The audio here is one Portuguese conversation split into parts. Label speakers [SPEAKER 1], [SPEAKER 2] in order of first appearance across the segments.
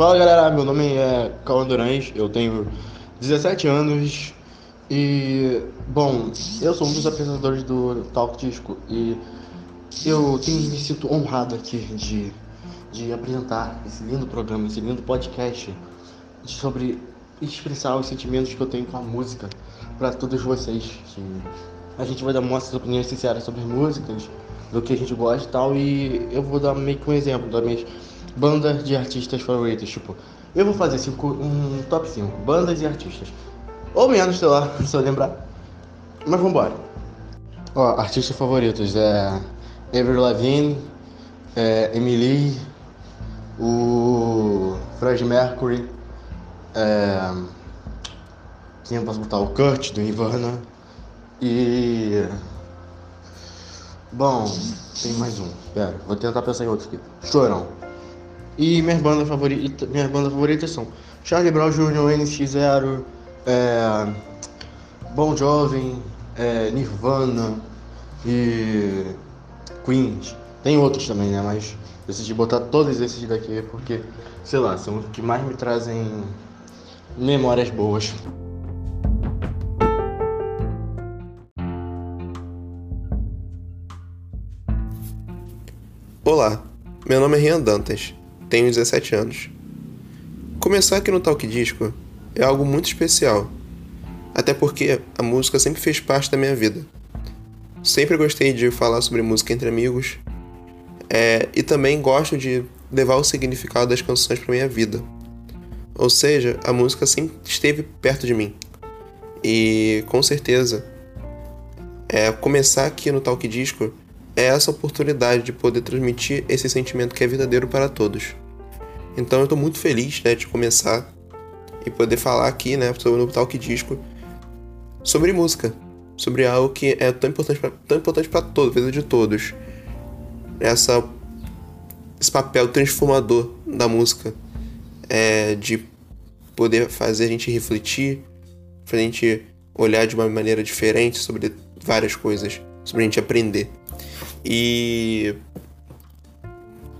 [SPEAKER 1] Fala galera, meu nome é Cauã Durães, eu tenho 17 anos e, bom, eu sou um dos apresentadores do Talk Disco e eu tenho, me sinto honrado aqui de, de apresentar esse lindo programa, esse lindo podcast sobre expressar os sentimentos que eu tenho com a música para todos vocês. A gente vai dar nossas opiniões sinceras sobre músicas, do que a gente gosta e tal, e eu vou dar meio que um exemplo das minhas bandas de artistas favoritos. Tipo, eu vou fazer cinco, um top 5 bandas e artistas. Ou menos, sei lá, se eu lembrar. Mas vambora. Ó, artistas favoritos é Avril Lavigne, é Emily, o Fred Mercury, é... quem eu posso botar? O Kurt do Nirvana e bom, tem mais um. Pera, vou tentar pensar em outro aqui. Chorão. E minhas bandas favoritas, minhas bandas favoritas são Charlie Brown Jr., NX0, é, Bon Jovi, é, Nirvana e Queens. Tem outros também, né? Mas decidi botar todos esses daqui porque, sei lá, são os que mais me trazem memórias boas.
[SPEAKER 2] Olá, meu nome é Rian Dantas, tenho 17 anos. Começar aqui no Talk Disco é algo muito especial, até porque a música sempre fez parte da minha vida. Sempre gostei de falar sobre música entre amigos é, e também gosto de levar o significado das canções para minha vida. Ou seja, a música sempre esteve perto de mim. E com certeza, é, começar aqui no Talk Disco é essa oportunidade de poder transmitir esse sentimento que é verdadeiro para todos. Então eu estou muito feliz né, de começar e poder falar aqui né, sobre o Talk Disco sobre música, sobre algo que é tão importante tão importante para todos, vida de todos. Essa esse papel transformador da música é, de poder fazer a gente refletir, pra gente olhar de uma maneira diferente sobre várias coisas, sobre a gente aprender. E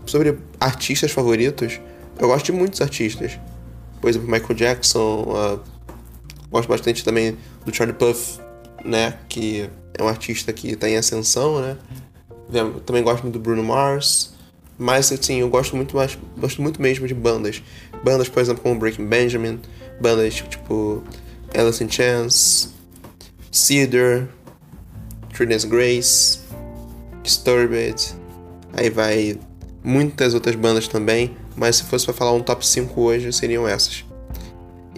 [SPEAKER 2] sobre artistas favoritos, eu gosto de muitos artistas. Por exemplo, Michael Jackson, uh, gosto bastante também do Charlie Puth, né, que é um artista que está em ascensão, né. Também gosto muito do Bruno Mars, mas assim, eu gosto muito mais, gosto muito mesmo de bandas. Bandas, por exemplo, como Breaking Benjamin, bandas tipo Alice in Chains, Cedar, Trinity Grace, Disturbed, aí vai muitas outras bandas também, mas se fosse para falar um top 5 hoje, seriam essas.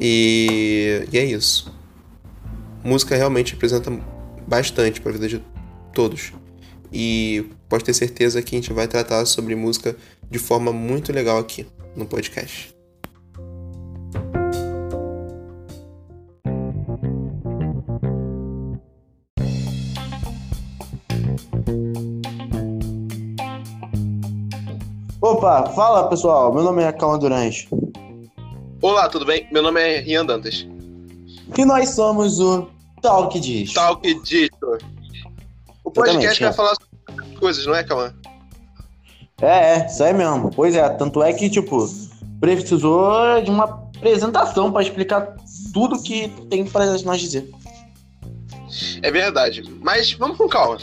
[SPEAKER 2] E, e é isso. Música realmente representa bastante para a vida de todos. E pode ter certeza que a gente vai tratar sobre música de forma muito legal aqui no podcast.
[SPEAKER 1] Opa, fala pessoal, meu nome é Calma Durante.
[SPEAKER 2] Olá, tudo bem? Meu nome é Rian Dantas.
[SPEAKER 1] E nós somos o Talk Diz.
[SPEAKER 2] Talk Diz. O podcast vai é. falar sobre coisas, não é, Calma?
[SPEAKER 1] É, é, isso aí mesmo. Pois é, tanto é que, tipo, precisou de uma apresentação para explicar tudo que tem para nós dizer.
[SPEAKER 2] É verdade. Mas vamos com calma.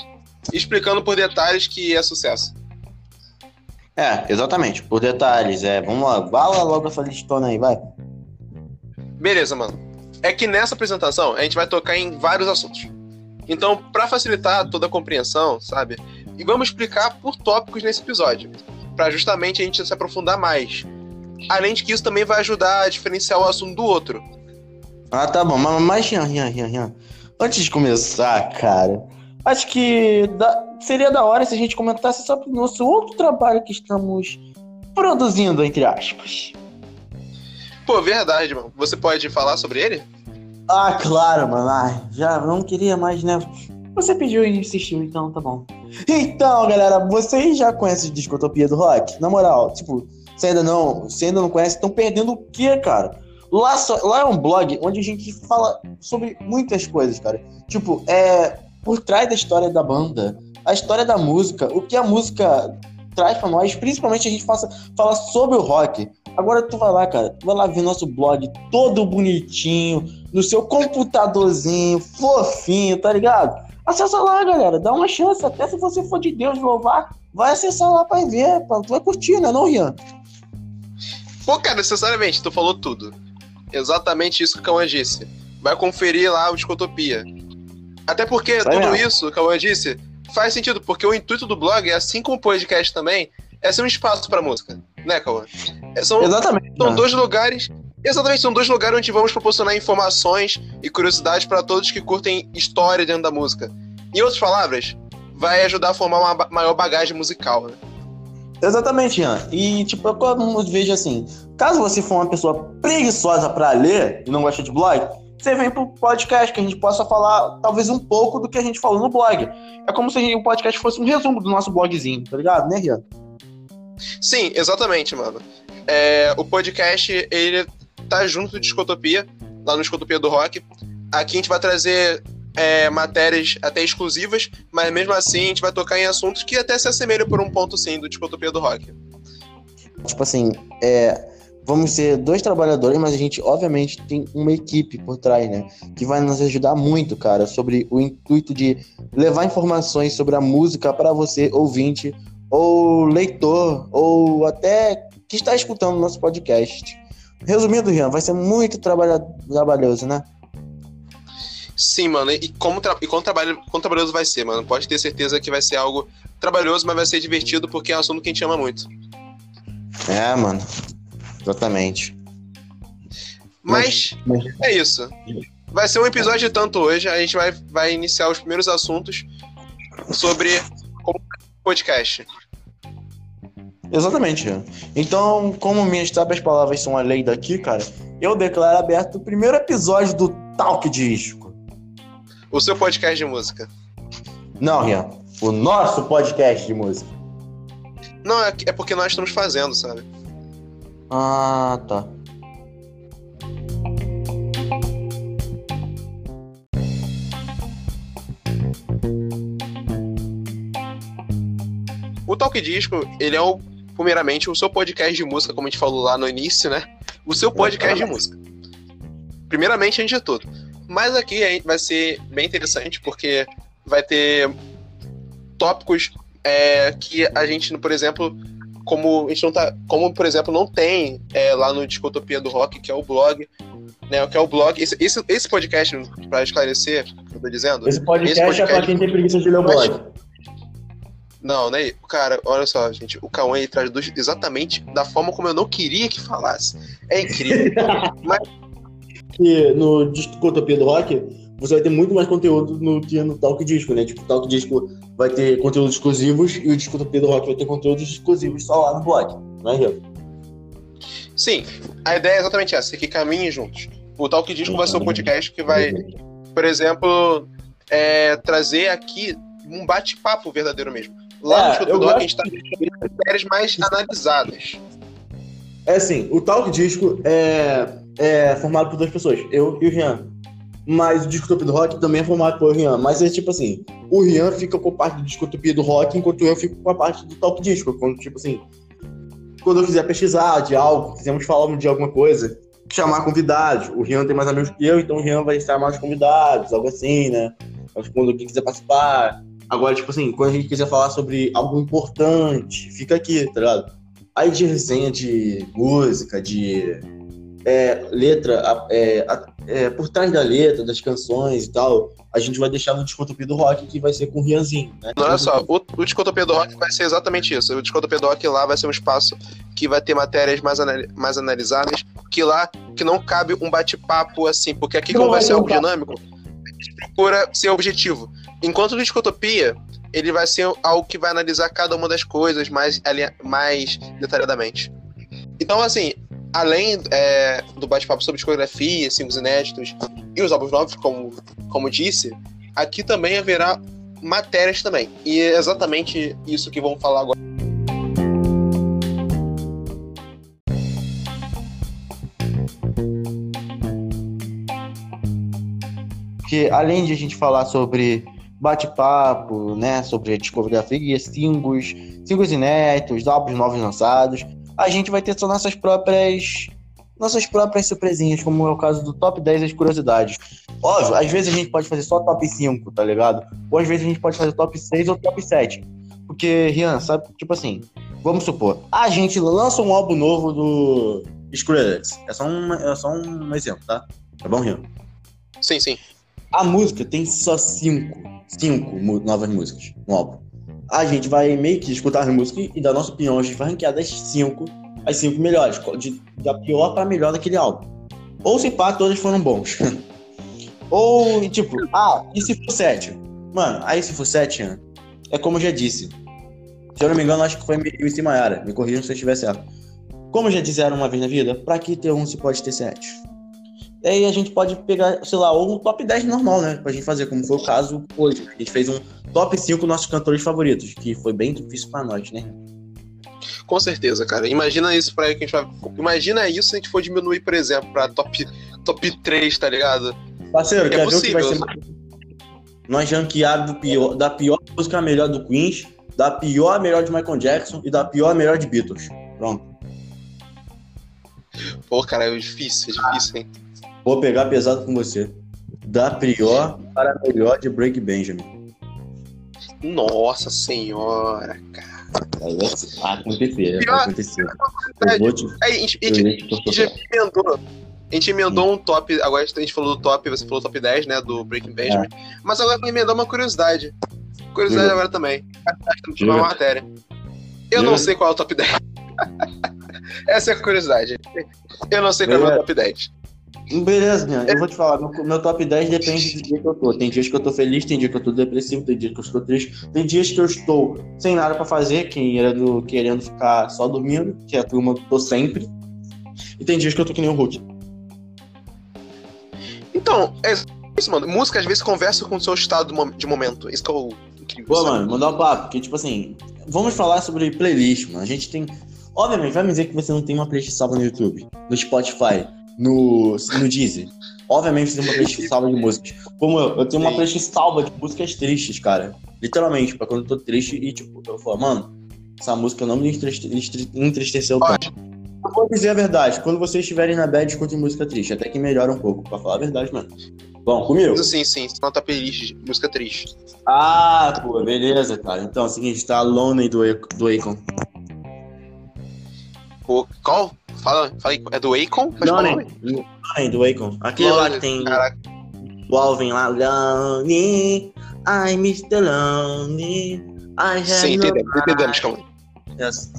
[SPEAKER 2] Explicando por detalhes que é sucesso.
[SPEAKER 1] É, exatamente, por detalhes. É, vamos lá, bala logo essa listona aí, vai.
[SPEAKER 2] Beleza, mano. É que nessa apresentação a gente vai tocar em vários assuntos. Então, para facilitar toda a compreensão, sabe? E vamos explicar por tópicos nesse episódio, para justamente a gente se aprofundar mais. Além de que isso também vai ajudar a diferenciar o assunto do outro.
[SPEAKER 1] Ah, tá bom. Mas, mas Rian, Rian, Rian, Rian. Antes de começar, cara, acho que da, seria da hora se a gente comentasse sobre o nosso outro trabalho que estamos produzindo, entre aspas.
[SPEAKER 2] Pô, verdade, mano. Você pode falar sobre ele?
[SPEAKER 1] Ah, claro, mano. Ai, já não queria mais, né? Você pediu e insistiu, então tá bom. Então, galera, vocês já conhecem Discotopia do Rock? Na moral, tipo, você ainda não, ainda não conhece, estão perdendo o quê, cara? Lá, só, lá é um blog onde a gente fala sobre muitas coisas, cara. Tipo, é por trás da história da banda, a história da música, o que a música traz para nós, principalmente a gente faça, fala sobre o rock, Agora tu vai lá, cara, vai lá ver nosso blog todo bonitinho, no seu computadorzinho, fofinho, tá ligado? Acessa lá, galera, dá uma chance, até se você for de Deus louvar, vai acessar lá pra ver, pra, tu vai curtir, né não, Rian?
[SPEAKER 2] Pô, cara, necessariamente, tu falou tudo. Exatamente isso que o Cauã disse. Vai conferir lá o Discotopia. Até porque tudo mesmo. isso, o Cauã disse, faz sentido, porque o intuito do blog, assim como o podcast também, é ser um espaço para música, né, Cauã? É, são,
[SPEAKER 1] Exatamente.
[SPEAKER 2] São dois lugares. Exatamente, são dois lugares onde vamos proporcionar informações e curiosidades para todos que curtem história dentro da música. Em outras palavras, vai ajudar a formar uma maior bagagem musical, né?
[SPEAKER 1] Exatamente, Ian. E, tipo, eu vejo assim: caso você for uma pessoa preguiçosa para ler e não gosta de blog, você vem pro podcast que a gente possa falar talvez um pouco do que a gente falou no blog. É como se o podcast fosse um resumo do nosso blogzinho, tá ligado, né, Rian?
[SPEAKER 2] Sim, exatamente, mano. É, o podcast, ele tá junto do Discotopia, lá no Discotopia do Rock. Aqui a gente vai trazer é, matérias até exclusivas, mas mesmo assim a gente vai tocar em assuntos que até se assemelham por um ponto, sim, do Discotopia do Rock.
[SPEAKER 1] Tipo assim, é, vamos ser dois trabalhadores, mas a gente, obviamente, tem uma equipe por trás, né? Que vai nos ajudar muito, cara, sobre o intuito de levar informações sobre a música para você, ouvinte, ou leitor, ou até que está escutando o nosso podcast. Resumindo, Rian, vai ser muito trabalha trabalhoso, né?
[SPEAKER 2] Sim, mano. E como, tra e como, trabalho, como trabalhoso vai ser, mano? Pode ter certeza que vai ser algo trabalhoso, mas vai ser divertido porque é um assunto que a gente ama muito.
[SPEAKER 1] É, mano. Exatamente.
[SPEAKER 2] Mas, mas... é isso. Vai ser um episódio de tanto hoje. A gente vai, vai iniciar os primeiros assuntos sobre como podcast.
[SPEAKER 1] Exatamente. Então, como minhas sábias palavras são a lei daqui, cara, eu declaro aberto o primeiro episódio do Talk Disco.
[SPEAKER 2] O seu podcast de música.
[SPEAKER 1] Não, Rian. O nosso podcast de música.
[SPEAKER 2] Não, é, é porque nós estamos fazendo, sabe?
[SPEAKER 1] Ah, tá.
[SPEAKER 2] O Talk Disco, ele é o, primeiramente o seu podcast de música, como a gente falou lá no início, né? O seu podcast de música. Primeiramente, antes de tudo. Mas aqui vai ser bem interessante, porque vai ter tópicos é, que a gente, por exemplo, como a gente não tá, como por exemplo não tem é, lá no Discotopia do Rock, que é o blog, né, que é o blog, esse, esse, esse podcast para esclarecer, o que eu tô dizendo.
[SPEAKER 1] Esse podcast, esse podcast é para quem tem preguiça de ler o blog.
[SPEAKER 2] Não, né? Cara, olha só, gente. O Cauã ele traz dois exatamente da forma como eu não queria que falasse. É incrível. Mas...
[SPEAKER 1] E no Discotopia do Rock, você vai ter muito mais conteúdo no que no Talk Disco, né? Tipo, o Talk Disco vai ter conteúdos exclusivos e o Discotopia do Rock vai ter conteúdos exclusivos só lá no blog, não é, Rio?
[SPEAKER 2] Sim, a ideia é exatamente essa, que caminhem juntos. O Talk Disco vai ser um podcast que vai, por exemplo, é, trazer aqui um bate-papo verdadeiro mesmo. Lá é, no Disco Doc, a gente tá com séries mais analisadas.
[SPEAKER 1] É assim, o Talk Disco é, é formado por duas pessoas, eu e o Rian. Mas o Discotopia do Rock também é formado pelo Rian. Mas é tipo assim, o Rian fica com a parte do Discotopia do Rock, enquanto eu fico com a parte do Talk Disco. Quando, tipo assim, quando eu quiser pesquisar de algo, quisermos falar de alguma coisa, chamar convidados. O Rian tem mais amigos que eu, então o Rian vai chamar os convidados, algo assim, né? Quando alguém quiser participar, Agora, tipo assim, quando a gente quiser falar sobre algo importante, fica aqui, tá ligado? Aí de resenha de música, de é, letra, é, é, por trás da letra, das canções e tal, a gente vai deixar no Discotopia do Rock, que vai ser com o Rianzinho, né?
[SPEAKER 2] Olha só, o, o Discotopia do Rock vai ser exatamente isso. O Discotopia do Rock lá vai ser um espaço que vai ter matérias mais, anal mais analisáveis, que lá que não cabe um bate-papo assim, porque aqui como vai ser algo dinâmico, a gente procura ser objetivo. Enquanto no Discotopia, ele vai ser algo que vai analisar cada uma das coisas mais, mais detalhadamente. Então, assim, além é, do bate-papo sobre discografia, singles inéditos e os álbuns novos, como, como disse, aqui também haverá matérias também. E é exatamente isso que vamos falar agora.
[SPEAKER 1] Porque além de a gente falar sobre bate-papo, né, sobre discografia, singles, singles inéditos, álbuns novos lançados. A gente vai ter só nossas próprias nossas próprias surpresinhas, como é o caso do top 10 das curiosidades. Óbvio, às vezes a gente pode fazer só top 5, tá ligado? Ou às vezes a gente pode fazer top 6 ou top 7. Porque, Rian, sabe, tipo assim, vamos supor, a gente lança um álbum novo do Skrillex. É só um, é só um exemplo, tá? Tá bom, Rian?
[SPEAKER 2] Sim, sim.
[SPEAKER 1] A música tem só cinco, cinco novas músicas no álbum. A gente vai meio que escutar as músicas e dar nossa opinião. A gente vai ranquear das cinco as cinco melhores, de, da pior pra melhor daquele álbum. Ou se pá, todas foram bons. Ou, tipo, ah, e se for sete? Mano, aí se for sete, é como eu já disse. Se eu não me engano, acho que foi em cima Maiara. Me corrijam se eu estiver certo. Como já disseram uma vez na vida, pra que ter um se pode ter sete? E aí a gente pode pegar, sei lá, ou um top 10 normal, né? Pra gente fazer, como foi o caso hoje. A gente fez um top 5 nossos cantores favoritos, que foi bem difícil pra nós, né?
[SPEAKER 2] Com certeza, cara. Imagina isso para que a gente vai. Imagina isso se a gente for diminuir, por exemplo, pra top, top 3, tá ligado?
[SPEAKER 1] Parceiro, é quer possível. ver o que vai ser Nós ranqueados pior, da pior música melhor do Queens, da pior a melhor de Michael Jackson e da pior a melhor de Beatles. Pronto.
[SPEAKER 2] Pô, cara, é difícil, é difícil, hein?
[SPEAKER 1] Vou pegar pesado com você. Da pior para a melhor de Break Benjamin.
[SPEAKER 2] Nossa senhora, cara.
[SPEAKER 1] Vai acontecer, vai acontecer. Eu
[SPEAKER 2] vou te, a gente, a gente emendou. A gente emendou um top. Agora a gente falou do top, você falou top 10, né? Do Breaking Benjamin. É. Mas agora emendou uma curiosidade. Curiosidade Diga. agora também. Uma matéria. Eu Diga. não sei qual é o top 10. Essa é a curiosidade. Eu não sei qual é o top 10.
[SPEAKER 1] Beleza, minha. eu vou te falar, meu, meu, top 10 depende do dia que eu tô. Tem dias que eu tô feliz, tem dia que eu tô depressivo, tem dias que eu estou triste, tem dias que eu estou sem nada pra fazer, querendo, querendo ficar só dormindo, que é a turma que eu tô sempre. E tem dias que eu tô que nem o Hulk.
[SPEAKER 2] Então, é isso, mano. Música às vezes conversa com o seu estado de momento. Isso que é o incrível.
[SPEAKER 1] Pô, mano, mandar um papo, porque, tipo assim, vamos falar sobre playlist, mano. A gente tem. Obviamente, vai me dizer que você não tem uma playlist salva no YouTube, no Spotify no, no Deezer. Obviamente tem uma playlist salva de músicas. Como eu, eu tenho uma playlist salva de músicas tristes, cara. Literalmente, pra quando eu tô triste e, tipo, eu falo, mano, essa música não me entristeceu tanto. Eu vou dizer a verdade, quando vocês estiverem na bad, escutem música triste. Até que melhora um pouco, pra falar a verdade, mano. Bom, comigo?
[SPEAKER 2] Sim, sim, não tá playlist de música triste.
[SPEAKER 1] Ah, pô, beleza, cara. Então é o seguinte, tá Lonely do, do Akon.
[SPEAKER 2] Pô, qual? Fala, fala aí, é do Akon?
[SPEAKER 1] Não, não, é do Akon. Aquele lá que tem caraca. o Alvin lá, Lonely, I miss the lonely, I have
[SPEAKER 2] Sim, entendemos, entendemos, calma
[SPEAKER 1] yes.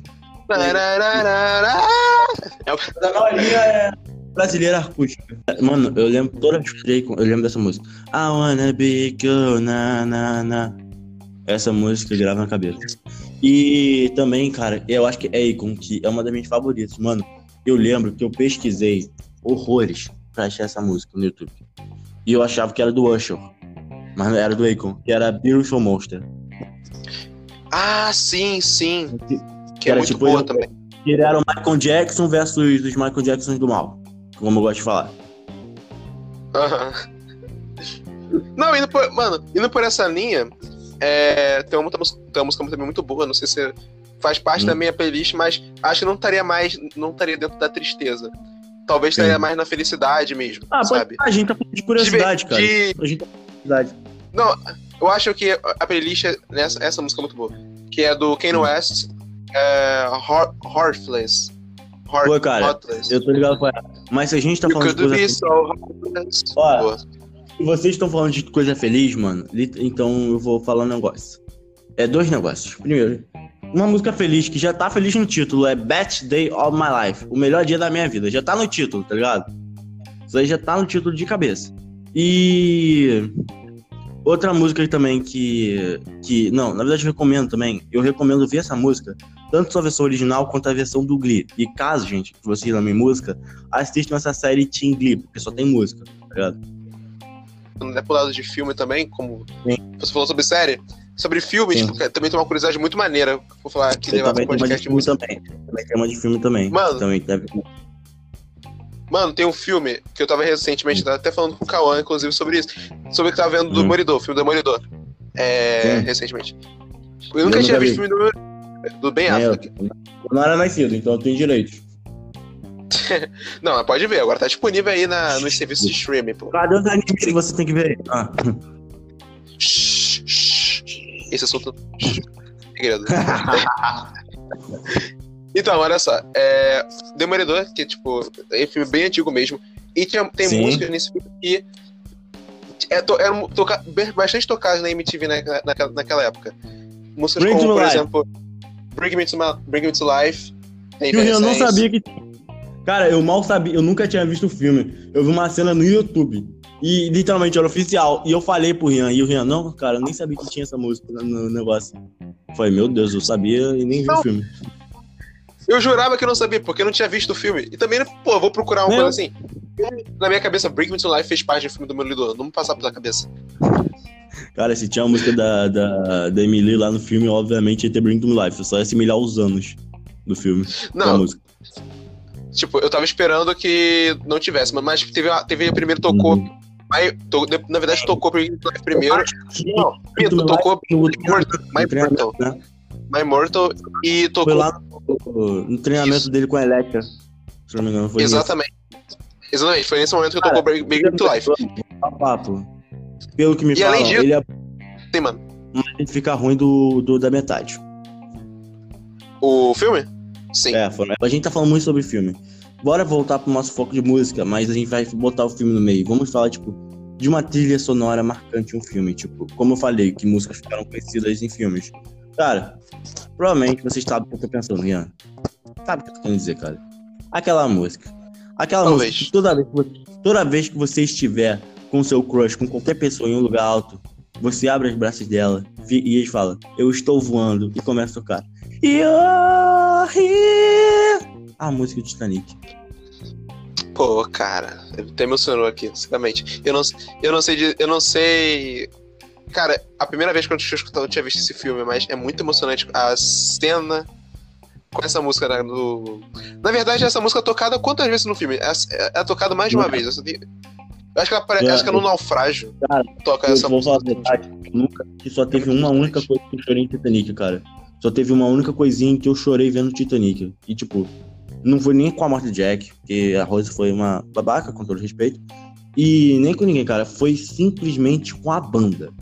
[SPEAKER 1] É brasileira acústica. Mano, eu lembro toda vez que eu lembro dessa música. I wanna be good, na, na, na. Essa música grava na cabeça. E também, cara, eu acho que é Akon, que é uma das minhas favoritas. Mano, eu lembro que eu pesquisei horrores pra achar essa música no YouTube. E eu achava que era do Usher, mas não era do Akon, que era Beautiful Monster.
[SPEAKER 2] Ah, sim, sim. Que, que é era muito tipo, boa também.
[SPEAKER 1] Que era o Michael Jackson versus os Michael Jacksons do mal, como eu gosto de falar.
[SPEAKER 2] Aham. Não, indo por, mano, indo por essa linha, é, tem, uma, tem uma música também muito boa, não sei se faz parte hum. da minha playlist, mas acho que não estaria mais, não estaria dentro da tristeza. Talvez estaria mais na felicidade mesmo, ah, sabe?
[SPEAKER 1] a gente tá falando de curiosidade, de, cara. De... A gente tá curiosidade.
[SPEAKER 2] Não, eu acho que a playlist, nessa, essa música é muito boa, que é do Kanye hum. West, é, Heartless.
[SPEAKER 1] Heart, Pô, cara, Heartless. eu tô ligado com ela. Mas se a gente tá falando de coisa feliz... Ó, se vocês estão falando de coisa feliz, mano, então eu vou falar um negócio. É dois negócios. Primeiro, uma música feliz, que já tá feliz no título, é Best Day of My Life. O melhor dia da minha vida. Já tá no título, tá ligado? Isso aí já tá no título de cabeça. E. Outra música também que. que não, na verdade eu recomendo também. Eu recomendo ver essa música, tanto a versão original quanto a versão do Glee. E caso, gente, que vocês amem música, assistam essa série Teen Glee, porque só tem música, tá ligado?
[SPEAKER 2] É pro lado de filme também, como Sim. você falou sobre série, sobre filmes, também tem uma curiosidade muito maneira. Vou falar aqui levar
[SPEAKER 1] pro podcast de filme também. Também tem uma de filme também.
[SPEAKER 2] Mano,
[SPEAKER 1] também deve...
[SPEAKER 2] Mano, tem um filme que eu tava recentemente, tava até falando com o Cauã, inclusive, sobre isso. Sobre o que tava vendo do hum. Demolidor, filme do Demolidor. É, recentemente. Eu nunca eu tinha visto o filme do Do Ben
[SPEAKER 1] É,
[SPEAKER 2] Affleck.
[SPEAKER 1] eu não era nascido, então eu tenho direitos.
[SPEAKER 2] Não, mas pode ver, agora tá disponível aí na, nos serviços de streaming, pô.
[SPEAKER 1] Cadê os animes que você tem que ver? Ah.
[SPEAKER 2] Esse assunto. Segredo. então, olha só. É... Demolidor, que tipo, é um filme bem antigo mesmo. E tinha, tem
[SPEAKER 1] Sim.
[SPEAKER 2] músicas nesse filme que é, to, eram toca, bastante tocadas na MTV na, naquela, naquela época. Músicas
[SPEAKER 1] Bring
[SPEAKER 2] como, por
[SPEAKER 1] Life.
[SPEAKER 2] exemplo, Bring Me to, Ma- Bring Me to Life. Tem
[SPEAKER 1] Eu, eu não sabia que. Cara, eu mal sabia, eu nunca tinha visto o filme. Eu vi uma cena no YouTube. E literalmente era oficial. E eu falei pro Rian. E o Rian, não, cara, eu nem sabia que tinha essa música no no negócio. Eu falei, meu Deus, eu sabia e nem vi
[SPEAKER 2] Não.
[SPEAKER 1] o filme.
[SPEAKER 2] Eu jurava que eu não sabia, porque eu não tinha visto o filme. E também, pô, eu vou procurar uma
[SPEAKER 1] Meu.
[SPEAKER 2] coisa assim. Na minha cabeça, Bring Me to Life fez parte do filme do Demolidor. Não me passar pela cabeça.
[SPEAKER 1] Cara, se tinha a música da, da, da Emily lá no filme, obviamente ia ter Bring to Me Life. Eu só ia assimilar os anos do filme.
[SPEAKER 2] Não, tipo, eu tava esperando que não tivesse, mas- teve, teve primeiro tocou.
[SPEAKER 1] Uhum.
[SPEAKER 2] Aí, to- na verdade, tocou Bring Me to Life primeiro. Não,
[SPEAKER 1] Me
[SPEAKER 2] tocou My Mortal, My
[SPEAKER 1] treinamento,
[SPEAKER 2] Mortal,
[SPEAKER 1] né?
[SPEAKER 2] My Mortal e
[SPEAKER 1] Foi
[SPEAKER 2] tocou.
[SPEAKER 1] lá no, no treinamento
[SPEAKER 2] Isso.
[SPEAKER 1] dele com a Electra. Se não me engano, foi
[SPEAKER 2] Exatamente. Exatamente, foi nesse momento que
[SPEAKER 1] Cara,
[SPEAKER 2] tocou Bring Me to Life.
[SPEAKER 1] Papo, papo. Pelo que me
[SPEAKER 2] E
[SPEAKER 1] falam,
[SPEAKER 2] além disso-
[SPEAKER 1] ele é
[SPEAKER 2] Sim, mano.
[SPEAKER 1] ele fica ruim do, do- da metade.
[SPEAKER 2] O filme? Sim.
[SPEAKER 1] É, foi- a gente tá falando muito sobre filme. Bora voltar pro nosso foco de música, mas a gente vai botar o filme no meio. Vamos falar, tipo, de uma trilha sonora marcante em um filme. Tipo, como eu falei, que músicas ficaram conhecidas em filmes. Cara, provavelmente vocês sabem o que eu tô pensando, Rian. Sabe o que eu tô querendo dizer, cara? Aquela música. Aquela
[SPEAKER 2] Talvez.
[SPEAKER 1] música que toda vez, que você- toda vez que você estiver com seu crush, com qualquer pessoa em um lugar alto, você abre os braços dela e eles falam, eu estou voando, e começa a tocar. Here. A música do Titanic.
[SPEAKER 2] Pô, cara, até emocionou aqui, sinceramente. Eu não, eu não sei de, eu não sei. Cara, a primeira vez que eu tinha escutado, eu tinha visto esse filme, mas é muito emocionante a cena com essa música né, do. Na verdade, essa música é tocada quantas vezes no filme? É, é, é tocada mais de uma vez. Eu, acho que ela apare-
[SPEAKER 1] É,
[SPEAKER 2] acho que é no naufrágio.
[SPEAKER 1] Cara,
[SPEAKER 2] toca
[SPEAKER 1] Eu
[SPEAKER 2] essa
[SPEAKER 1] vou
[SPEAKER 2] música.
[SPEAKER 1] falar verdade, nunca, que só teve uma única coisa que eu chorei em Titanic, cara. Só teve uma única coisinha que eu chorei vendo Titanic. E, tipo, não foi nem com a morte do Jack, porque a Rose foi uma babaca, com todo respeito. E nem com ninguém, cara. Foi simplesmente com a banda.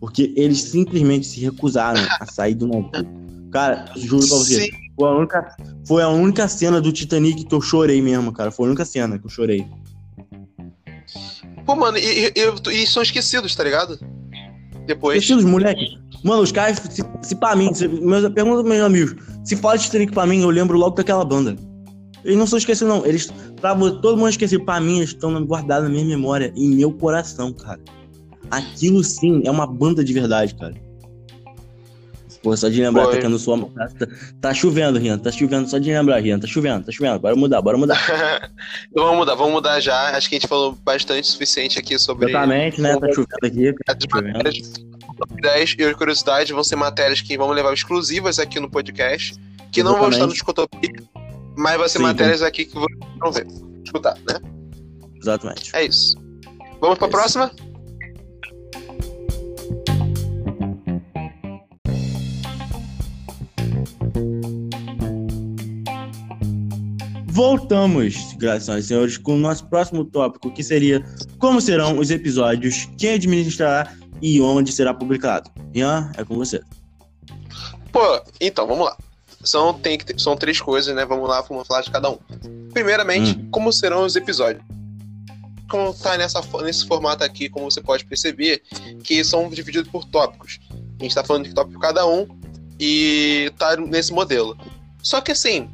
[SPEAKER 1] Porque eles simplesmente se recusaram a sair do navio. Cara, juro pra você.
[SPEAKER 2] Sim,
[SPEAKER 1] Foi a, única, foi a única cena do Titanic que eu chorei mesmo, cara. Foi a única cena que eu chorei.
[SPEAKER 2] pô, mano, e, e- e são esquecidos, tá ligado? Depois.
[SPEAKER 1] Esquecidos, moleque. Mano, os caras, se, se pra mim, se, meus, pergunta pros meus amigos, se fala de Titanic pra mim, eu lembro logo daquela banda. Eles não são esquecidos, não. Eles, pra todo mundo esquecido, pra mim, eles estão guardados na minha memória, em meu coração, cara. Aquilo sim é uma banda de verdade, cara. Pô, só de lembrar,
[SPEAKER 2] Foi.
[SPEAKER 1] tá caindo sua. Tá, tá, tá chovendo, Rian. Tá chovendo, só de lembrar, Rian. Tá chovendo, tá chovendo. Bora mudar, bora mudar.
[SPEAKER 2] vamos mudar, vamos mudar já. Acho que a gente falou bastante o suficiente aqui sobre
[SPEAKER 1] Exatamente, né? Tá chovendo aqui.
[SPEAKER 2] as matérias. Top 10 e as curiosidades vão ser matérias que vamos levar exclusivas aqui no podcast, que não vão estar no Discotopia, mas vai ser
[SPEAKER 1] Sim,
[SPEAKER 2] matérias aqui que vocês vão ver, escutar, né?
[SPEAKER 1] Exatamente.
[SPEAKER 2] É isso. Vamos pra
[SPEAKER 1] Isso.
[SPEAKER 2] próxima?
[SPEAKER 1] Voltamos, graças e senhores, com o nosso próximo tópico, que seria como serão os episódios, quem administrará e onde será publicado. Ian, é com você.
[SPEAKER 2] Pô, então, vamos lá. São, tem que são três coisas, né? Vamos lá, vamos falar de cada um. Primeiramente,
[SPEAKER 1] Hum.
[SPEAKER 2] como serão os episódios? Como tá nessa, nesse formato aqui, como você pode perceber, que são divididos por tópicos. A gente tá falando de tópico cada um e tá nesse modelo. Só que assim,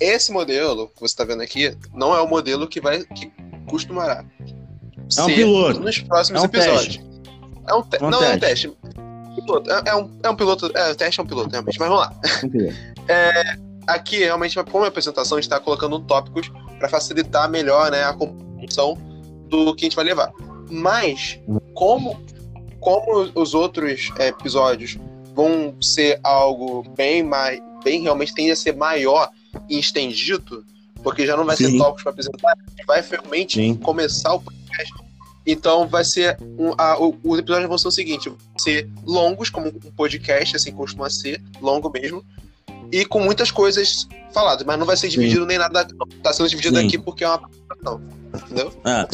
[SPEAKER 2] esse modelo que você tá vendo aqui não é o modelo que vai que costumará
[SPEAKER 1] É um piloto.
[SPEAKER 2] nos próximos
[SPEAKER 1] É um
[SPEAKER 2] episódios. É um te-
[SPEAKER 1] É um
[SPEAKER 2] não é um
[SPEAKER 1] teste.
[SPEAKER 2] teste. Piloto. É, é um, é um piloto. É, o teste é um piloto, realmente. Mas vamos lá. Aqui, realmente, como é a apresentação, a gente está colocando tópicos para facilitar melhor né, a compreensão do que a gente vai levar. Mas, como, como os outros é, episódios vão ser algo bem mais. bem realmente tende a ser maior e estendido, porque já não vai ser
[SPEAKER 1] Sim.
[SPEAKER 2] tópicos para apresentar, a gente vai realmente
[SPEAKER 1] Sim.
[SPEAKER 2] começar o podcast. Então vai ser. Um, a, o, os episódios vão ser o seguinte: vão ser longos, como um podcast, assim costuma ser, longo mesmo. E com muitas coisas faladas, mas não vai ser dividido Sim. nem nada. Tá sendo dividido Sim. aqui porque é uma apresentação. Entendeu?
[SPEAKER 1] É.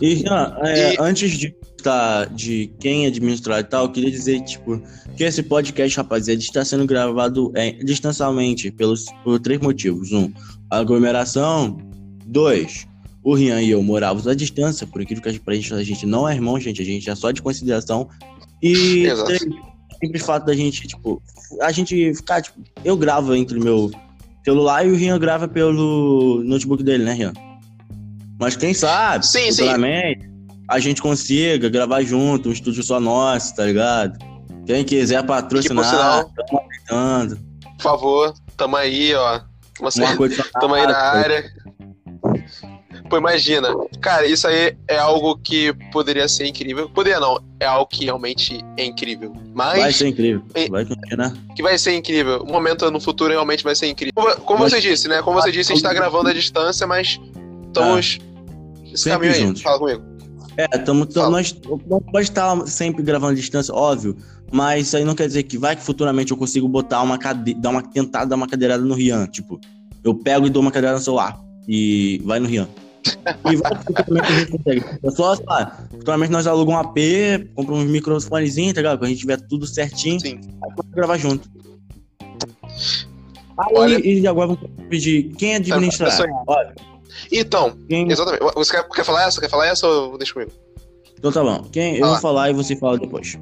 [SPEAKER 1] E, é, e... antes de tá, de quem administrar e tal, eu queria dizer, tipo, que esse podcast, rapaziada, está sendo gravado é, distancialmente pelos, por três motivos. Um, aglomeração. Dois, o Rian e eu morávamos à distância, por incrível que pra gente, a gente não é irmão, gente, a gente é só de consideração. E três, simples fato da gente, tipo, a gente ficar, tipo, eu gravo entre o meu celular e o Rian grava pelo notebook dele, né, Rian? Mas quem sabe,
[SPEAKER 2] sim, sim.
[SPEAKER 1] a gente consiga gravar junto, um estúdio só nosso, tá ligado? Quem quiser patrocinar,
[SPEAKER 2] estamos aceitando. Por favor, tamo aí, ó. Você, Uma coisa tamo aí na área. Pô, imagina. Cara, isso aí é algo que poderia ser incrível. Poderia não, é algo que realmente é incrível. Mas.
[SPEAKER 1] Vai ser incrível. Vai continuar.
[SPEAKER 2] Que vai ser incrível. O momento no futuro realmente vai ser incrível. Como, como você disse, né? Como você disse, a gente tá gravando à distância, mas estamos. Ah, esse caminho aí. Juntos. Fala comigo.
[SPEAKER 1] É, tamo, tamo, nós pode estar sempre gravando à distância, óbvio, mas isso aí não quer dizer que vai que futuramente eu consigo botar uma cadeira, dar uma tentada, dar uma cadeirada no Rian, tipo, eu pego e dou uma cadeirada no celular e vai no Rian. E vai futuramente a gente consegue. É só, sei lá, futuramente nós alugamos um AP, compramos uns microfonezinhos, tá ligado? Quando a gente tiver tudo certinho, Sim. aí pode gravar junto. Aí, Olha... e agora vamos pedir quem administra.
[SPEAKER 2] Olha. Então, quem... exatamente. Você quer, quer falar essa? Quer falar essa ou deixa comigo?
[SPEAKER 1] Então tá bom. Quem, eu vou falar e você fala depois.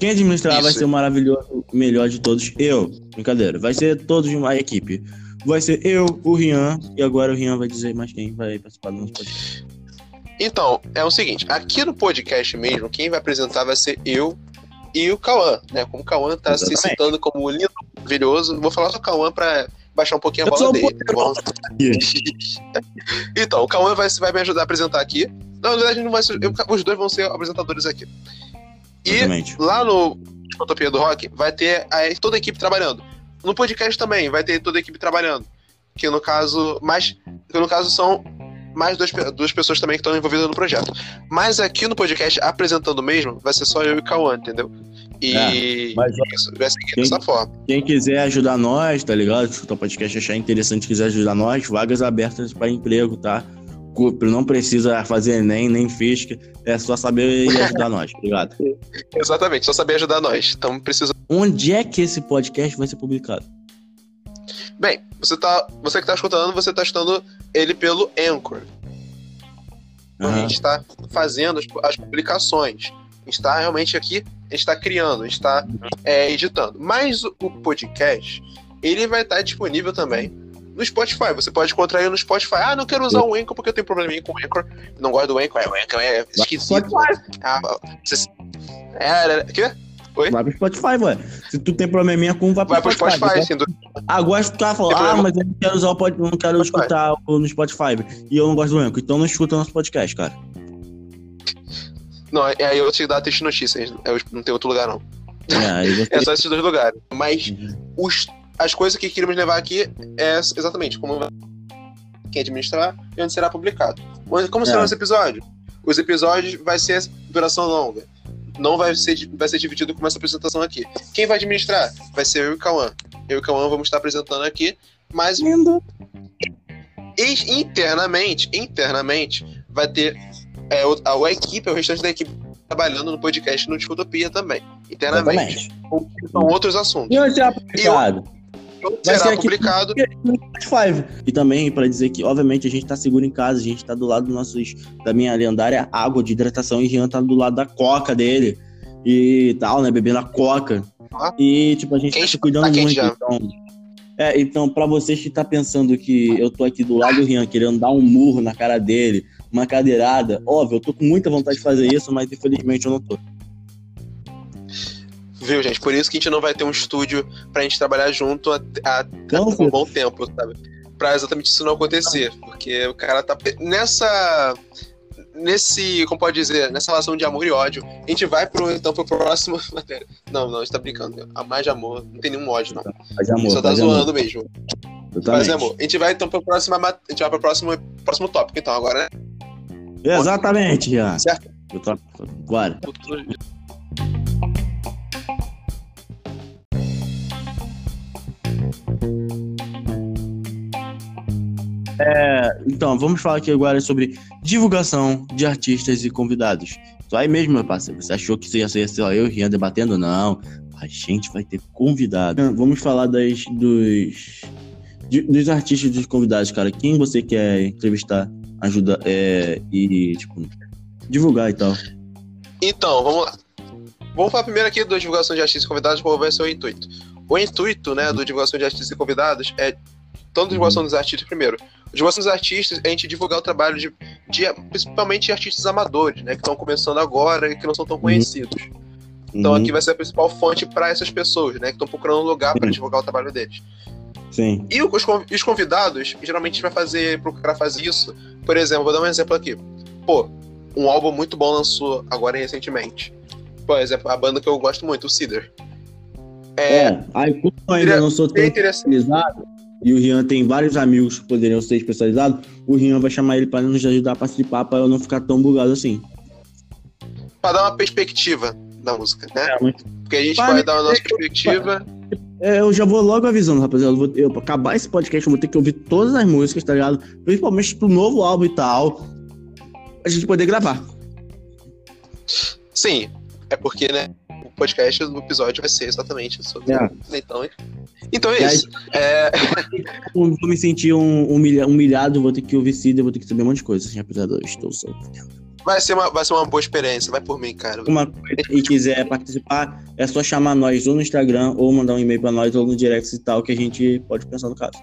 [SPEAKER 1] Quem administrar Isso. vai ser o maravilhoso melhor de todos. Eu. Brincadeira. Vai ser todos de uma equipe. Vai ser eu, o Rian, e agora o Rian vai dizer mais quem vai participar do nosso podcast.
[SPEAKER 2] Então, é o seguinte, aqui no podcast mesmo, quem vai apresentar vai ser eu e o Cauã, né? Como o Cauã tá Exatamente. se citando como lindo, maravilhoso, vou falar do Cauã pra baixar um pouquinho a bola dele. então, o Cauã vai, vai me ajudar a apresentar aqui. Na verdade, não vai ser, eu, os dois vão ser apresentadores aqui. E Exatamente. lá no Utopia do Rock vai ter a, toda a equipe trabalhando. No podcast também vai ter toda a equipe trabalhando. Que no caso, mais, que no caso são mais duas, duas pessoas também que estão envolvidas no projeto. Mas aqui no podcast, apresentando mesmo, vai ser só eu e o Cauã, entendeu? E é, mas, isso, vai seguir quem, dessa forma.
[SPEAKER 1] Quem quiser ajudar nós, tá ligado? Se o podcast achar interessante quiser ajudar nós, vagas abertas para emprego, tá? Não precisa fazer Enem, nem Fisca, é só saber ajudar nós, obrigado.
[SPEAKER 2] Exatamente, só saber ajudar nós. Então precisa.
[SPEAKER 1] Onde é que esse podcast vai ser publicado?
[SPEAKER 2] Bem, você, tá, você que está escutando, você está escutando ele pelo Anchor. Uhum. A gente está fazendo as, as, publicações. A gente está realmente aqui, a gente está criando, a gente está é, editando. Mas o, o podcast, ele vai estar tá disponível também no Spotify. Você pode encontrar ele no Spotify. Ah, não quero usar o Anchor porque eu tenho probleminha com o Anchor. Não gosto do Anchor. É, o Anchor é esquisito. Ah, você... É, é, quê?
[SPEAKER 1] Oi? Vai pro Spotify, ué. Se tu tem probleminha com, vai pro vai Spotify. Pro Spotify tá? Agora tu tá falando, ah, mas eu não quero usar o pod... não quero Spotify. escutar no Spotify. E eu não gosto do Anchor. Então não escuta nosso podcast, cara.
[SPEAKER 2] Não, é aí eu te dar a triste notícia. Não tem outro lugar, não. É, é só esses dois lugares. Mas uhum. os as coisas que queremos levar aqui é exatamente como quem administrar e onde será publicado. Como será é. esse episódio? Os episódios vai ser duração longa. Não vai ser, vai ser dividido como essa apresentação aqui. Quem vai administrar? Vai ser eu e o Cauã. Eu e o Cauã vamos estar apresentando aqui, mas. Lindo. Internamente, internamente, vai ter é, a, a, equipe, o restante da equipe trabalhando no podcast no Discutopia também. Internamente. São outros assuntos.
[SPEAKER 1] E onde é publicado?
[SPEAKER 2] Vai será publicado.
[SPEAKER 1] E também para dizer que, obviamente, a gente tá seguro em casa, a gente tá do lado dos nossos, da minha lendária água de hidratação e Rian tá do lado da coca dele e tal, né? Bebendo a coca. Ah, e, tipo, a gente tá se cuidando tá muito. Já. Então, é, então, pra vocês que tá pensando que eu tô aqui do lado do Rian, querendo dar um murro na cara dele, uma cadeirada, óbvio, eu tô com muita vontade de fazer isso, mas infelizmente eu não tô.
[SPEAKER 2] Viu, gente? Por isso que a gente não vai ter um estúdio pra gente trabalhar junto há um bom tempo, sabe? Pra exatamente isso não acontecer. Porque o cara tá. Nessa. Nesse. Como pode dizer? Nessa relação de amor e ódio. A gente vai pro, então pro próximo. Não, não, a gente tá brincando. A mais de amor. Não tem nenhum ódio, não.
[SPEAKER 1] Mais amor,
[SPEAKER 2] só tá zoando amor. mesmo. Mas amor. A gente vai então pro próximo. A gente vai pro próximo, próximo tópico, então, agora, né?
[SPEAKER 1] Exatamente, Ian. Certo? Agora.
[SPEAKER 2] Thank you.
[SPEAKER 1] É, então, vamos falar aqui agora sobre divulgação de artistas e convidados. Aí mesmo, meu parceiro. Você achou que ia ser só eu e Rian debatendo? Não. A gente vai ter convidado. Vamos falar das, dos, dos artistas dos convidados, cara. Quem você quer entrevistar, ajudar é, e, tipo, divulgar e tal?
[SPEAKER 2] Então, vamos lá. Vamos falar primeiro aqui da divulgação de artistas e convidados, qual vai ser o intuito. O intuito, né, do divulgação de artistas e convidados é tanto divulgação dos artistas primeiro. Divulgação dos artistas a gente divulgar o trabalho de, de principalmente artistas amadores, né, que estão começando agora e que não são tão uhum. conhecidos. Então uhum. aqui vai ser a principal fonte para essas pessoas, né, que estão procurando um lugar para divulgar o trabalho deles.
[SPEAKER 1] Sim.
[SPEAKER 2] E os, os convidados, geralmente a gente vai fazer, procurar fazer isso. Por exemplo, vou dar um exemplo aqui. Pô, um álbum muito bom lançou agora recentemente. Por exemplo, a banda que eu gosto muito, o Cider.
[SPEAKER 1] É, é aí como eu ainda não sou tão especializado, e o Rian tem vários amigos que poderiam ser especializados, o Rian vai chamar ele para nos ajudar a participar para eu não ficar tão bugado assim.
[SPEAKER 2] Para dar uma perspectiva da música, né? É, mas... Porque a gente vai dar uma nossa perspectiva.
[SPEAKER 1] É, eu já vou logo avisando, rapaziada. Eu, vou, eu, pra acabar esse podcast, eu vou ter que ouvir todas as músicas, tá ligado? Principalmente pro novo álbum e tal. A gente poder gravar.
[SPEAKER 2] Sim, é porque, né? O podcast do episódio vai ser exatamente sobre. É. Então, então é isso. É...
[SPEAKER 1] Vou me sentir um, humilhado, vou ter que ouvir Cida, vou ter que saber um monte de coisa, assim, rapaziada. Eu estou sofrendo.
[SPEAKER 2] Vai ser, uma, vai ser uma boa experiência, vai por mim, cara.
[SPEAKER 1] Uma e quiser participar, é só chamar nós ou no Instagram, ou mandar um e-mail pra nós, ou no direct e tal, que a gente pode pensar no caso.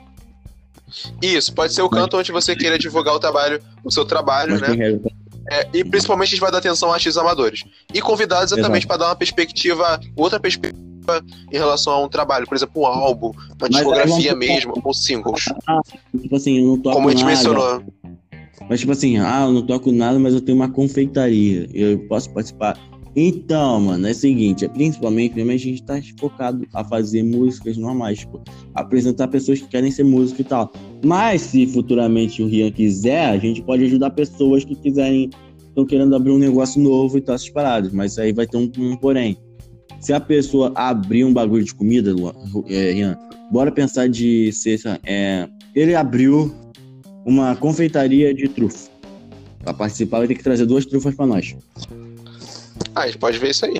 [SPEAKER 2] Isso, pode ser o canto onde você queira divulgar o trabalho, o seu trabalho, Mas né? É, e principalmente a gente vai dar atenção a artistas amadores. E convidados exatamente para dar uma perspectiva, outra perspectiva em relação a um trabalho, por exemplo, um álbum, uma discografia mesmo, ou singles.
[SPEAKER 1] Ah, tipo assim, eu não toco
[SPEAKER 2] Como a gente nada. mencionou.
[SPEAKER 1] Mas tipo assim, ah, eu não toco nada, mas eu tenho uma confeitaria. Eu posso participar. Então, mano, é o seguinte, é principalmente, primeiramente, a gente tá focado a fazer músicas normais, tipo, apresentar pessoas que querem ser músicos e tal. Mas se futuramente o Rian quiser, a gente pode ajudar pessoas que quiserem, estão querendo abrir um negócio novo e tal, essas paradas. Mas aí vai ter um, um porém. Se a pessoa abrir um bagulho de comida, é, Rian, bora pensar de ser, é, ele abriu uma confeitaria de trufa. Pra participar, vai ter que trazer duas trufas pra nós.
[SPEAKER 2] Ah, a gente pode ver isso aí.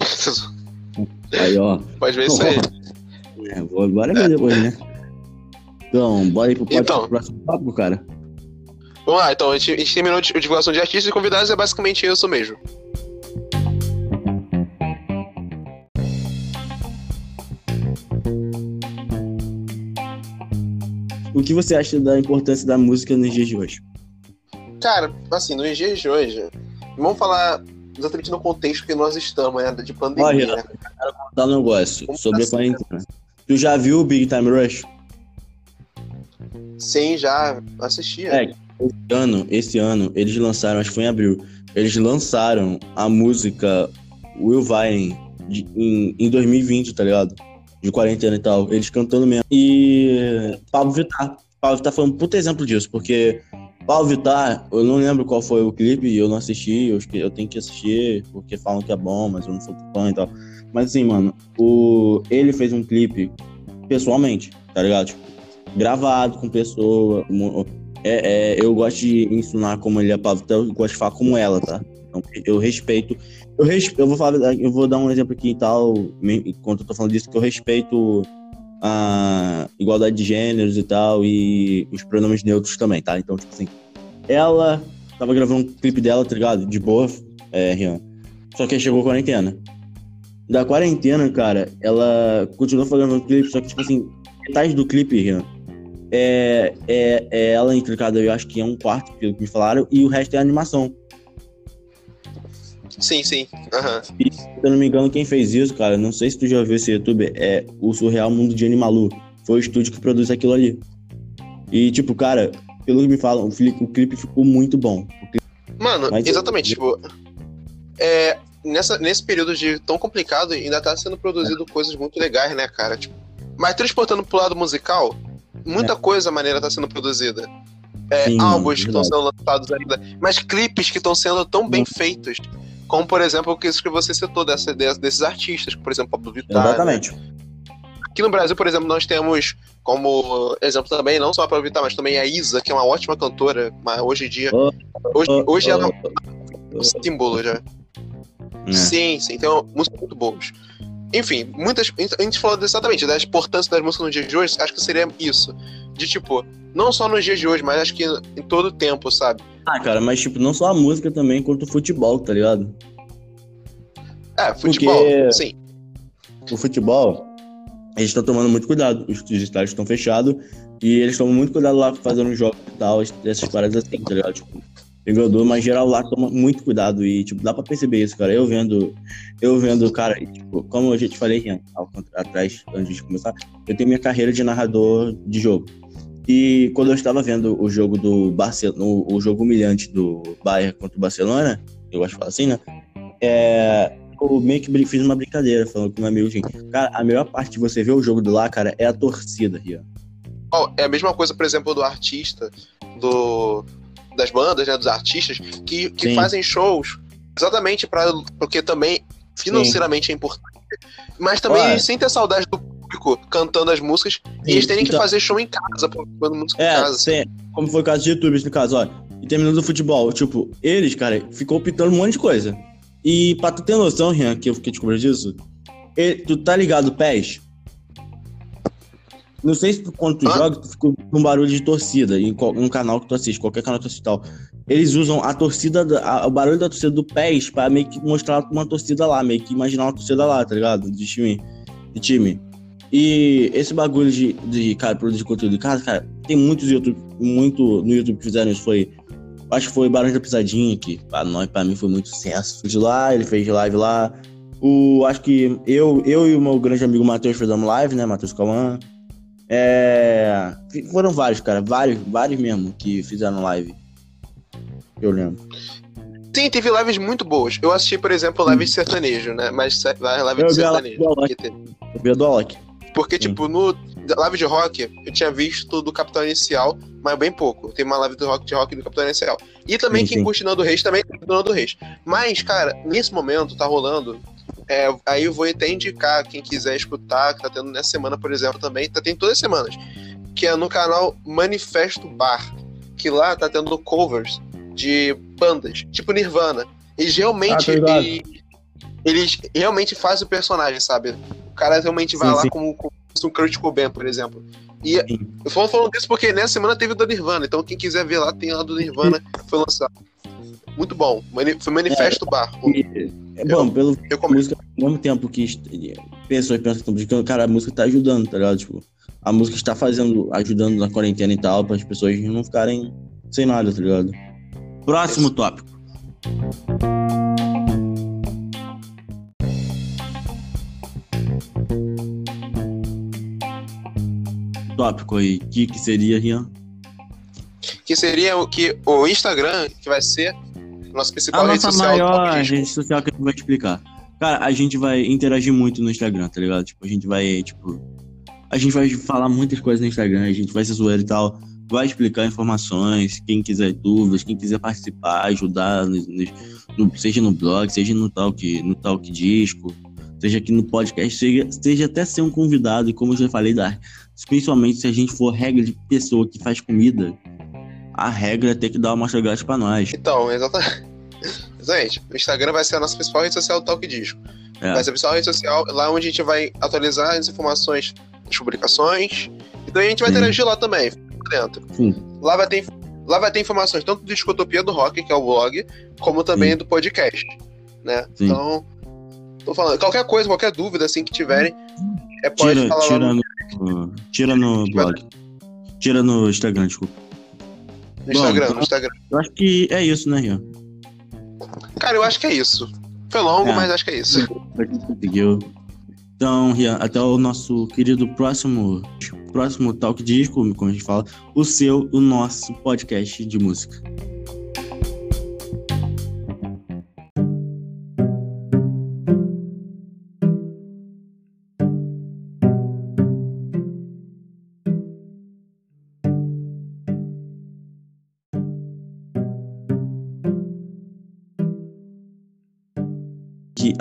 [SPEAKER 1] Aí, ó.
[SPEAKER 2] Pode ver isso aí.
[SPEAKER 1] É, bora ver depois, né? Então, bora ir pro, então, próximo tópico, cara.
[SPEAKER 2] Vamos lá, então, a gente, a gente terminou a divulgação de artistas e convidados, é basicamente isso mesmo.
[SPEAKER 1] O que você acha da importância da música nos dias de hoje?
[SPEAKER 2] Cara, assim, nos dias de hoje, vamos falar exatamente no contexto que nós estamos, né? De pandemia. Olha, né?
[SPEAKER 1] contar um negócio Como sobre tá a quarentena. Tu já viu o Big Time Rush?
[SPEAKER 2] Sim, já assistia.
[SPEAKER 1] É, esse ano, esse ano, eles lançaram, acho que foi em abril, eles lançaram a música Will Vine em, em 2020, tá ligado? De quarentena e tal, eles cantando mesmo. E Pablo Vittar. Pablo Vittar foi um puta exemplo disso, porque Pablo Vittar, eu não lembro qual foi o clipe, eu não assisti, eu, eu tenho que assistir, porque falam que é bom, mas eu não sou fã e tal. Mas assim, mano, o, ele fez um clipe pessoalmente, tá ligado? Tipo, gravado com pessoa. É, é, eu gosto de ensinar como ele é Pablo Vittar, eu gosto de falar como ela, tá? Então, eu respeito. Eu, respeito, eu vou falar, eu vou dar um exemplo aqui e tal, enquanto eu tô falando disso, que eu respeito a igualdade de gêneros e tal, e os pronomes neutros também, tá? Então, tipo assim, ela tava gravando um clipe dela, tá ligado? De boa, é, Rian. Só que chegou a quarentena. Da quarentena, cara, ela continuou fazendo um clipe, só que, tipo assim, metade do clipe, Rian, é, é, é ela entregada, eu acho que é um quarto, pelo que me falaram, e o resto é animação.
[SPEAKER 2] Sim, sim. Uhum.
[SPEAKER 1] E, se eu não me engano, quem fez isso, cara, não sei se tu já viu esse YouTube, é o Surreal Mundo de Animalu. Foi o estúdio que produz aquilo ali. E, tipo, cara, pelo que me falam, o clipe, o clipe ficou muito bom.
[SPEAKER 2] Mano, Mas, exatamente, eu... tipo. É, nessa, nesse período de tão complicado, ainda tá sendo produzido é. coisas muito legais, né, cara? Tipo, mas transportando pro lado musical, muita é. coisa maneira tá sendo produzida. É, Sim, álbuns que estão sendo lançados ainda, mas clipes que estão sendo tão bem feitos como, por exemplo, o que você citou dessa, desses artistas, por exemplo, Pablo Vittar.
[SPEAKER 1] Exatamente. Né?
[SPEAKER 2] Aqui no Brasil, por exemplo, nós temos como exemplo também, não só para evitar, mas também a Isa, que é uma ótima cantora, mas hoje em dia.
[SPEAKER 1] Oh,
[SPEAKER 2] hoje
[SPEAKER 1] oh,
[SPEAKER 2] hoje ela é
[SPEAKER 1] oh,
[SPEAKER 2] um símbolo já.
[SPEAKER 1] É.
[SPEAKER 2] Sim, sim, tem músicas muito boas. Enfim, muitas. A gente falou exatamente da importância das músicas no dia de hoje, acho que seria isso. De tipo, não só nos dias de hoje, mas acho que em todo o tempo, sabe?
[SPEAKER 1] Ah, cara, mas tipo, não só a música também, quanto o futebol, tá ligado?
[SPEAKER 2] É, futebol,
[SPEAKER 1] Porque-
[SPEAKER 2] sim.
[SPEAKER 1] O futebol, eles estão tomando muito cuidado. Os, os estádios estão fechados e eles tomam muito cuidado lá fazendo jogos e tal, essas paradas assim, tá ligado? Tipo, jogador, mas geral lá toma muito cuidado e, tipo, dá pra perceber isso, cara. Eu vendo, eu vendo, cara, tipo, como eu já te falei Ian, ao atrás, antes de começar, eu tenho minha carreira de narrador de jogo. E quando eu estava vendo o jogo do Barcelona, o, jogo humilhante do Bayern contra o Barcelona, eu gosto de falar assim, né? É, eu meio que fiz uma brincadeira falando com meu amigo, gente. Cara, a melhor parte de você ver o jogo do lá, cara, é a torcida, Rian.
[SPEAKER 2] Ó, É a mesma coisa, por exemplo, do artista, do das bandas, né, dos artistas, que, que
[SPEAKER 1] Sim.
[SPEAKER 2] fazem shows exatamente para porque também financeiramente é importante, mas também
[SPEAKER 1] Ué.
[SPEAKER 2] sentem a saudade do público cantando as músicas e eles terem que
[SPEAKER 1] Então-
[SPEAKER 2] fazer show em casa, cantando música em
[SPEAKER 1] É,
[SPEAKER 2] casa. assim.
[SPEAKER 1] tem- como foi o caso de YouTube, no caso, ó. E terminando o futebol, tipo, eles, cara, ficou pitando um monte de coisa. E pra tu ter noção, Rian, que eu fiquei descobrindo disso, ele- tu tá ligado, PES? Não sei se tu, quando tu
[SPEAKER 2] Hã?
[SPEAKER 1] joga, tu fica com um barulho de torcida em um canal que tu assiste, qualquer canal que tu assiste e tal. Eles usam a torcida, da- a- o barulho da torcida do PES pra meio que mostrar uma torcida lá, meio que imaginar uma torcida lá, tá ligado? De time. De time. E esse bagulho de, de cara, produzir conteúdo em casa, cara, tem muitos YouTube, muito no YouTube que fizeram isso. Foi, acho que foi Barões da Pisadinha, que pra nós, pra mim, foi muito sucesso. De lá, ele fez live lá. O, acho que eu, eu e o meu grande amigo Matheus fizemos live, né? Matheus Cauã. É, foram vários, cara, vários, vários mesmo que fizeram live. Eu lembro.
[SPEAKER 2] Sim, teve lives muito boas. Eu assisti, por exemplo, live de sertanejo, né? Mas live de sertanejo.
[SPEAKER 1] Eu vi a do Alok.
[SPEAKER 2] Porque,
[SPEAKER 1] Sim.
[SPEAKER 2] tipo, no live de rock, eu tinha visto do Capitão Inicial, mas bem pouco. Tem uma live do rock de rock do Capitão Inicial. E também
[SPEAKER 1] Sim,
[SPEAKER 2] quem
[SPEAKER 1] sim.
[SPEAKER 2] curte Nando Reis também curte Nando Reis. Mas, cara, nesse momento tá rolando. é, aí eu vou até indicar quem quiser escutar, que tá tendo nessa semana, por exemplo, também. Tá tendo todas as semanas. Que é no canal Manifesto Bar. Que lá tá tendo covers de bandas, tipo Nirvana. Eles realmente.
[SPEAKER 1] Ah.
[SPEAKER 2] Eles, realmente fazem o personagem, sabe? O cara realmente vai
[SPEAKER 1] Sim,
[SPEAKER 2] lá
[SPEAKER 1] sim.
[SPEAKER 2] como, como um Kurt Cobain, por exemplo. E
[SPEAKER 1] Sim.
[SPEAKER 2] eu tô falando disso porque nessa semana teve o do Nirvana, então quem quiser ver lá, tem lá do Nirvana que foi lançado. Muito bom. Mani- Foi Manifesto Bar.
[SPEAKER 1] E, é bom, pelo
[SPEAKER 2] Eu
[SPEAKER 1] a
[SPEAKER 2] comecei.
[SPEAKER 1] música, ao mesmo tempo que pessoas pensam que estão brincando, cara, a música tá ajudando, tá ligado? Tipo, a música está fazendo, ajudando na quarentena e tal, para as pessoas não ficarem sem nada, tá ligado? Próximo tópico. Tópico aí, o que, que seria, Rian?
[SPEAKER 2] Que seria o que o Instagram, que vai ser nossa principal
[SPEAKER 1] A
[SPEAKER 2] rede
[SPEAKER 1] nossa
[SPEAKER 2] social.
[SPEAKER 1] maior rede social que eu vou explicar. Cara, a gente vai interagir muito no Instagram, tá ligado? Tipo, a gente vai, tipo. A gente vai falar muitas coisas no Instagram, a gente vai se zoar e tal. Vai explicar informações, quem quiser dúvidas, quem quiser participar, ajudar, nos- no- seja no blog, seja no Talk, no Talk Disco, seja aqui no podcast, seja, seja até ser um convidado, e como eu já falei, da, principalmente se a gente for regra de pessoa que faz comida, a regra é ter que dar uma amostra grátis pra nós.
[SPEAKER 2] Então, exatamente. Exatamente. O Instagram vai ser a nossa principal rede social do Talk Disco.
[SPEAKER 1] É.
[SPEAKER 2] Vai ser a principal rede social, lá onde a gente vai atualizar as informações das publicações. E a gente vai
[SPEAKER 1] Sim.
[SPEAKER 2] interagir lá também, dentro.
[SPEAKER 1] Sim.
[SPEAKER 2] Lá vai ter, lá vai ter informações tanto do Discotopia do Rock, que é o blog, como também
[SPEAKER 1] Sim.
[SPEAKER 2] do podcast. Né?
[SPEAKER 1] Sim.
[SPEAKER 2] Então, tô falando, qualquer coisa, qualquer dúvida assim que tiverem, é, pode
[SPEAKER 1] Tira,
[SPEAKER 2] falar lá
[SPEAKER 1] tira,
[SPEAKER 2] no,
[SPEAKER 1] tira no blog. Tira no Instagram, desculpa.
[SPEAKER 2] no Instagram,
[SPEAKER 1] Bom,
[SPEAKER 2] no Instagram.
[SPEAKER 1] Eu acho que é isso, né, Rian?
[SPEAKER 2] Cara, eu acho que é isso. Foi longo,
[SPEAKER 1] É.
[SPEAKER 2] mas acho que é isso.
[SPEAKER 1] Conseguiu. Então, Rian, até o nosso querido próximo, próximo Talk Disco, como a gente fala, o seu, o nosso podcast de música.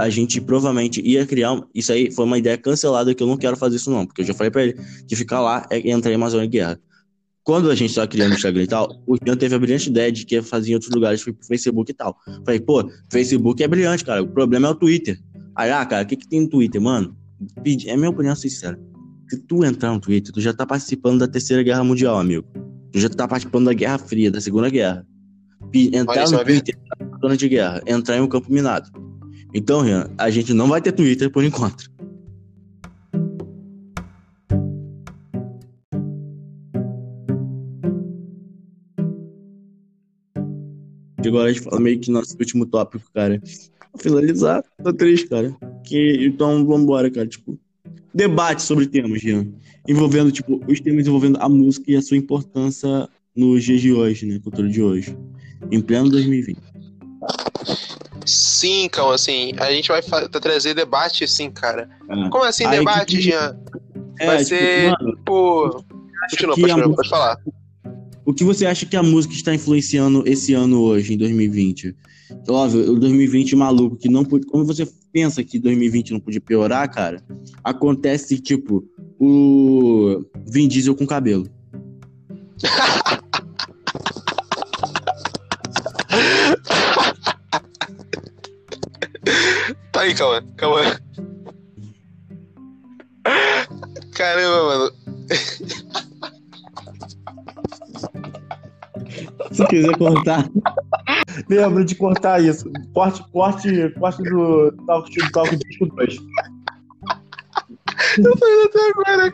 [SPEAKER 1] A gente provavelmente ia criar. Isso aí foi uma ideia cancelada que eu não quero fazer isso, não. Porque eu já falei pra ele que ficar lá é entrar em Amazônia Guerra. Quando a gente estava criando o Instagram e tal, o Jean teve a brilhante ideia de que ia fazer em outros lugares, tipo Facebook e tal. Falei, pô, Facebook é brilhante, cara. O problema é o Twitter. Aí, ah, cara, o que, que tem no Twitter, mano? É minha opinião sincera. Se tu entrar no Twitter, tu já tá participando da Terceira Guerra Mundial, amigo. Tu já tá participando da Guerra Fria, da Segunda Guerra. Entrar no Twitter, zona de guerra, entrar em um campo minado. Então, Rian, a gente não vai ter Twitter por enquanto. Agora a gente fala meio que nosso último tópico, cara. Finalizar, tô triste, cara. Que, então, vambora, cara. Tipo, debate sobre temas, Rian. Envolvendo, tipo, os temas envolvendo a música e a sua importância nos dias de hoje, né? Cultura de hoje. Em pleno 2020.
[SPEAKER 2] Sim, Cão, assim, a gente vai trazer debate, sim, cara. É. Como assim, debate, Jean? É, vai tipo, ser, mano, tipo... Continua, pode, música... pode falar.
[SPEAKER 1] O que você acha que a música está influenciando esse ano hoje, em 2020? Óbvio, o 2020 maluco, que não pode. Como você pensa que 2020 não podia piorar, cara? Acontece, tipo, o Vin Diesel com cabelo.
[SPEAKER 2] tá aí, calma, calma. Caramba, mano.
[SPEAKER 1] Se quiser cortar. Lembra de cortar isso. Corte, corte, corte do Talk, do Talk Disco 2.
[SPEAKER 2] Eu falei até agora,